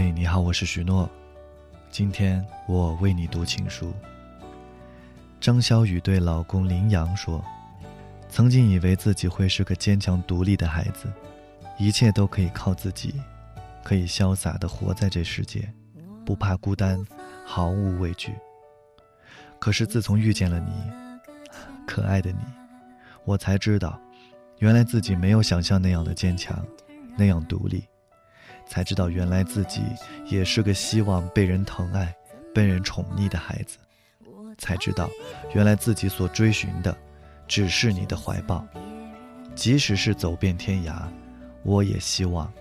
嘿，你好，我是许诺。今天我为你读情书。张小雨对老公林阳说：“曾经以为自己会是个坚强独立的孩子，一切都可以靠自己，可以潇洒的活在这世界，不怕孤单，毫无畏惧。可是自从遇见了你，可爱的你，我才知道，原来自己没有想象那样的坚强，那样独立。”才知道，原来自己也是个希望被人疼爱、被人宠溺的孩子。才知道，原来自己所追寻的，只是你的怀抱。即使是走遍天涯，我也希望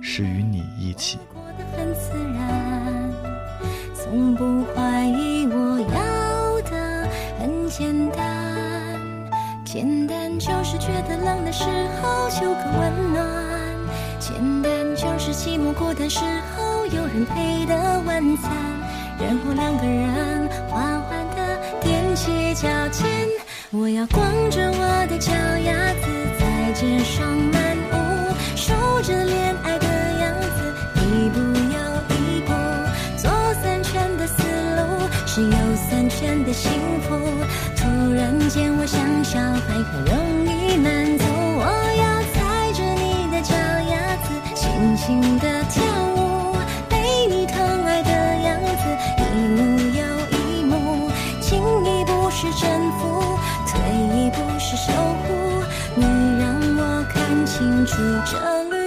是与你一起。从不怀疑，我要的很简单，简单就是觉得冷的时候就个温暖。简单寂寞孤单时候有人陪的晚餐，然后两个人缓缓地踮起脚尖。我要光着我的脚丫子在街上漫步，数着恋爱的样子，一步又一步，左三圈的思路是右三圈的幸福。突然间我像小孩很容的跳舞，被你疼爱的样子，一幕又一幕。进一步是征服，退一步是守护。你让我看清楚这路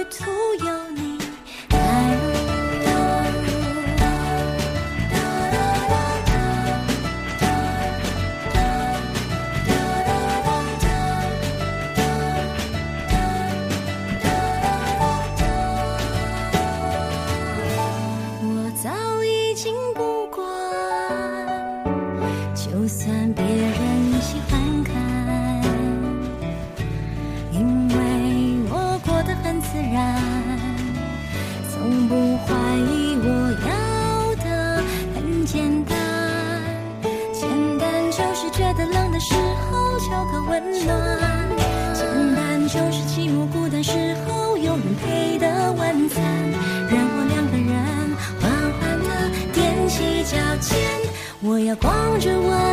算别人喜欢看，因为我过得很自然，从不怀疑我要的很简单，简单就是觉得冷的时候求个温暖，简单就是寂寞孤单时候有人陪的晚餐，然后两个人缓缓地踮起脚尖。我要光着我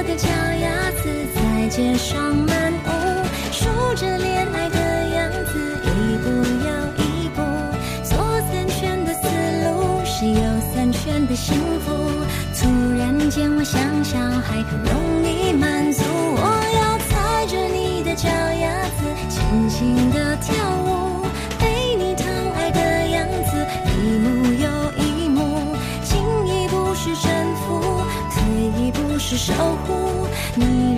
街上满屋数着恋爱的样子一步又一步左三圈的思路是右三圈的幸福。突然间我想小孩很容易满足我要踩着你的脚丫子轻轻的跳舞被你疼爱的样子一幕又一幕进一步是征服退一步是守护。你